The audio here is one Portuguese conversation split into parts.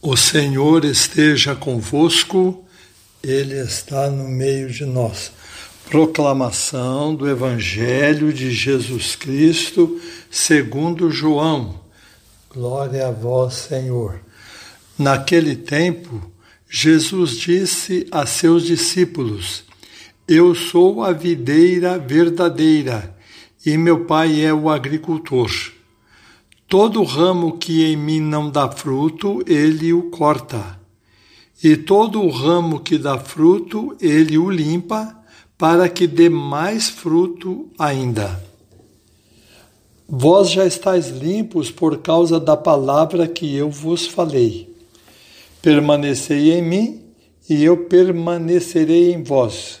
O Senhor esteja convosco, Ele está no meio de nós. Proclamação do Evangelho de Jesus Cristo, segundo João. Glória a vós, Senhor. Naquele tempo, Jesus disse a seus discípulos: Eu sou a videira verdadeira e meu Pai é o agricultor. Todo ramo que em mim não dá fruto, ele o corta. E todo o ramo que dá fruto, ele o limpa, para que dê mais fruto ainda. Vós já estáis limpos por causa da palavra que eu vos falei. Permanecei em mim, e eu permanecerei em vós.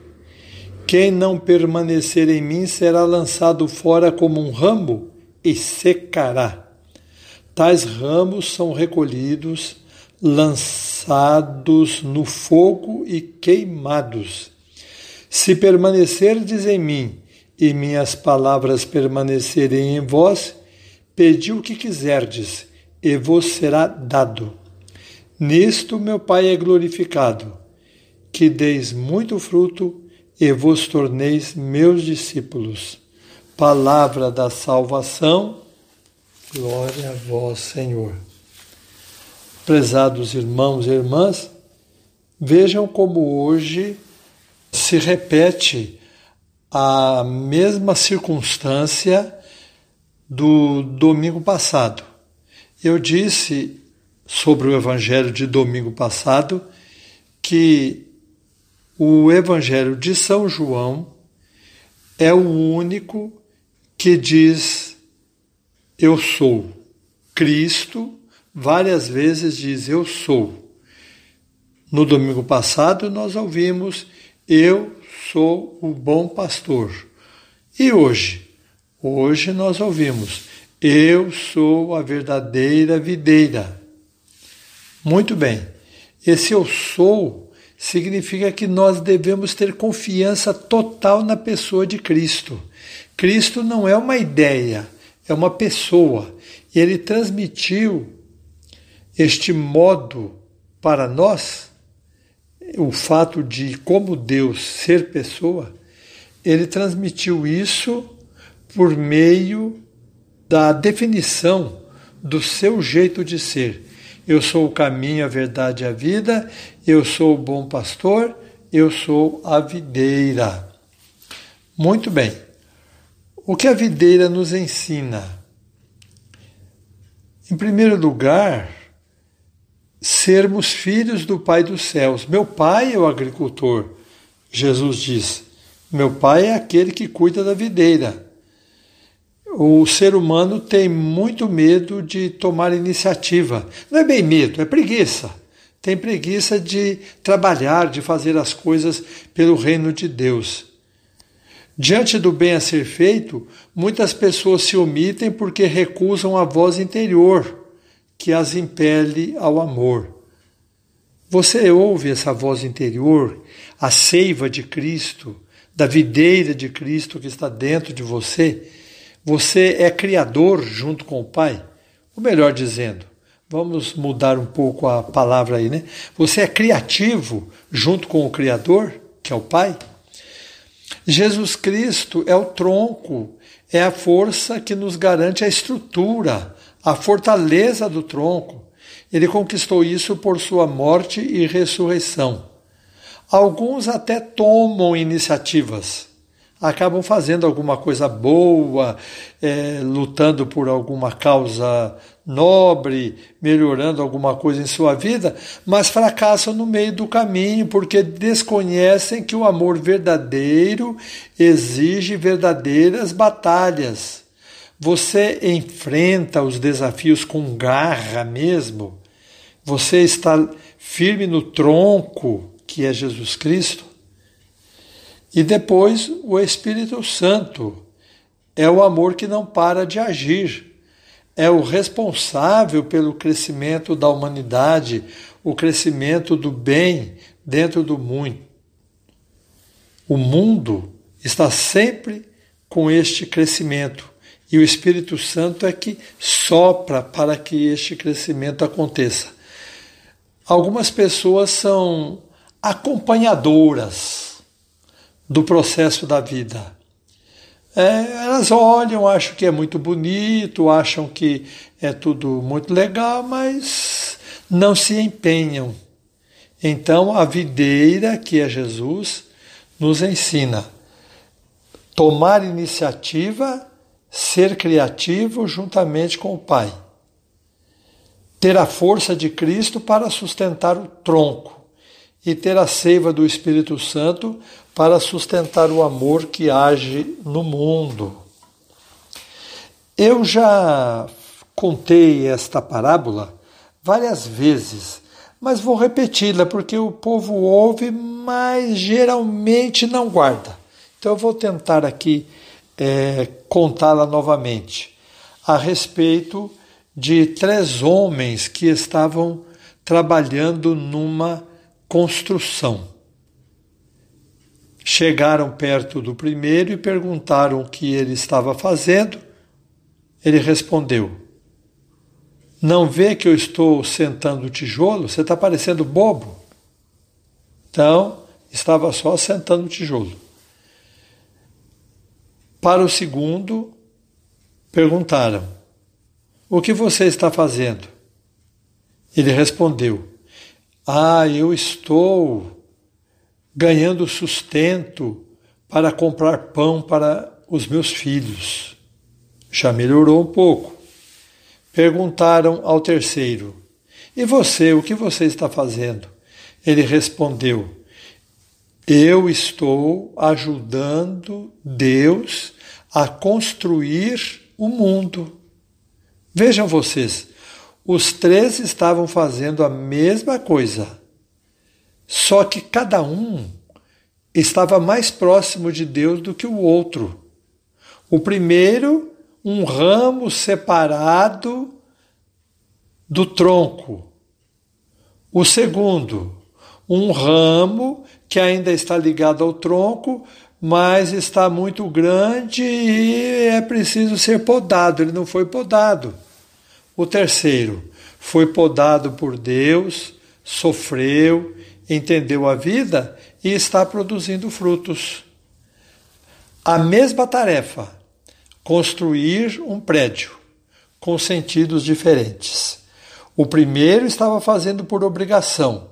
Quem não permanecer em mim será lançado fora como um ramo e secará. Tais ramos são recolhidos, lançados no fogo e queimados. Se permanecerdes em mim e minhas palavras permanecerem em vós, pedi o que quiserdes e vos será dado. Nisto meu Pai é glorificado, que deis muito fruto e vos torneis meus discípulos. Palavra da salvação, glória a vós, Senhor. Prezados irmãos e irmãs, vejam como hoje se repete a mesma circunstância do domingo passado. Eu disse sobre o evangelho de domingo passado que o Evangelho de São João é o único que diz eu sou. Cristo várias vezes diz eu sou. No domingo passado nós ouvimos eu sou o bom pastor. E hoje? Hoje nós ouvimos eu sou a verdadeira videira. Muito bem. Esse eu sou significa que nós devemos ter confiança total na pessoa de Cristo. Cristo não é uma ideia, é uma pessoa. E ele transmitiu este modo para nós, o fato de como Deus ser pessoa, ele transmitiu isso por meio da definição do seu jeito de ser. Eu sou o caminho, a verdade e a vida, eu sou o bom pastor, eu sou a videira. Muito bem. O que a videira nos ensina? Em primeiro lugar, sermos filhos do Pai dos céus. Meu pai é o agricultor, Jesus diz. Meu pai é aquele que cuida da videira o ser humano tem muito medo de tomar iniciativa. Não é bem medo, é preguiça. Tem preguiça de trabalhar, de fazer as coisas pelo reino de Deus. Diante do bem a ser feito, muitas pessoas se omitem porque recusam a voz interior que as impele ao amor. Você ouve essa voz interior, a seiva de Cristo, da videira de Cristo que está dentro de você? Você é criador junto com o Pai? Ou melhor dizendo, vamos mudar um pouco a palavra aí, né? Você é criativo junto com o Criador, que é o Pai? Jesus Cristo é o tronco, é a força que nos garante a estrutura, a fortaleza do tronco. Ele conquistou isso por sua morte e ressurreição. Alguns até tomam iniciativas acabam fazendo alguma coisa boa, é, lutando por alguma causa nobre, melhorando alguma coisa em sua vida, mas fracassam no meio do caminho porque desconhecem que o amor verdadeiro exige verdadeiras batalhas. Você enfrenta os desafios com garra mesmo. Você está firme no tronco que é Jesus Cristo? E depois o Espírito Santo é o amor que não para de agir, é o responsável pelo crescimento da humanidade, o crescimento do bem dentro do mundo. O mundo está sempre com este crescimento e o Espírito Santo é que sopra para que este crescimento aconteça. Algumas pessoas são acompanhadoras do processo da vida. É, elas olham, acham que é muito bonito, acham que é tudo muito legal, mas não se empenham. Então, a videira, que é Jesus, nos ensina tomar iniciativa, ser criativo juntamente com o Pai. Ter a força de Cristo para sustentar o tronco e ter a seiva do Espírito Santo para sustentar o amor que age no mundo. Eu já contei esta parábola várias vezes, mas vou repeti-la porque o povo ouve, mas geralmente não guarda. Então eu vou tentar aqui é, contá-la novamente a respeito de três homens que estavam trabalhando numa construção. Chegaram perto do primeiro e perguntaram o que ele estava fazendo. Ele respondeu: Não vê que eu estou sentando tijolo? Você está parecendo bobo. Então, estava só sentando tijolo. Para o segundo, perguntaram: O que você está fazendo? Ele respondeu: Ah, eu estou ganhando sustento para comprar pão para os meus filhos. Já melhorou um pouco. Perguntaram ao terceiro: E você, o que você está fazendo? Ele respondeu: Eu estou ajudando Deus a construir o mundo. Vejam vocês, os três estavam fazendo a mesma coisa só que cada um estava mais próximo de Deus do que o outro. O primeiro, um ramo separado do tronco. O segundo, um ramo que ainda está ligado ao tronco, mas está muito grande e é preciso ser podado. Ele não foi podado. O terceiro, foi podado por Deus, sofreu, entendeu a vida e está produzindo frutos. A mesma tarefa, construir um prédio com sentidos diferentes. O primeiro estava fazendo por obrigação,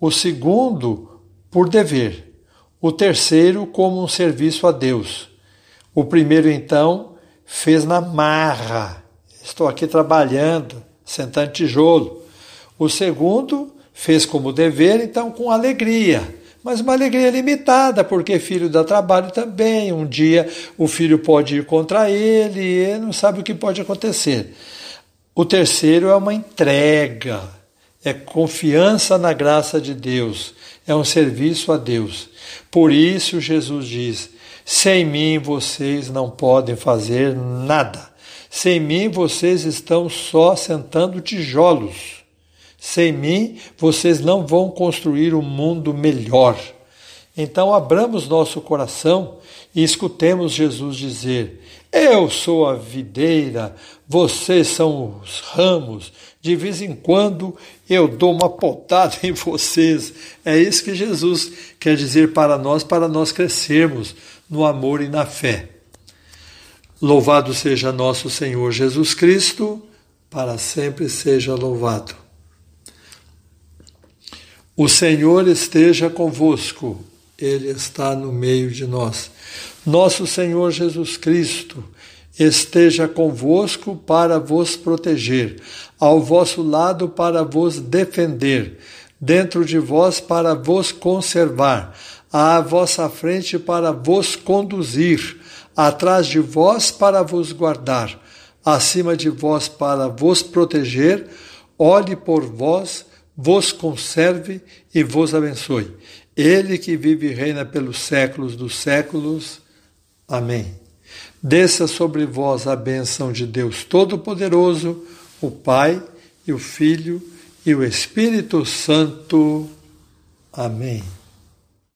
o segundo por dever, o terceiro como um serviço a Deus. O primeiro, então, fez na marra. Estou aqui trabalhando, sentando tijolo. O segundo fez como dever, então com alegria. Mas uma alegria limitada, porque filho dá trabalho também. Um dia o filho pode ir contra ele e não sabe o que pode acontecer. O terceiro é uma entrega, é confiança na graça de Deus, é um serviço a Deus. Por isso Jesus diz: sem mim vocês não podem fazer nada. Sem mim vocês estão só sentando tijolos. Sem mim, vocês não vão construir um mundo melhor. Então, abramos nosso coração e escutemos Jesus dizer: Eu sou a videira, vocês são os ramos. De vez em quando eu dou uma potada em vocês. É isso que Jesus quer dizer para nós, para nós crescermos no amor e na fé. Louvado seja nosso Senhor Jesus Cristo, para sempre seja louvado. O Senhor esteja convosco, Ele está no meio de nós. Nosso Senhor Jesus Cristo esteja convosco para vos proteger, ao vosso lado para vos defender, dentro de vós para vos conservar, à vossa frente para vos conduzir, atrás de vós para vos guardar, acima de vós para vos proteger, olhe por vós, vos conserve e vos abençoe. Ele que vive e reina pelos séculos dos séculos. Amém. Desça sobre vós a bênção de Deus Todo-Poderoso, o Pai e o Filho e o Espírito Santo. Amém.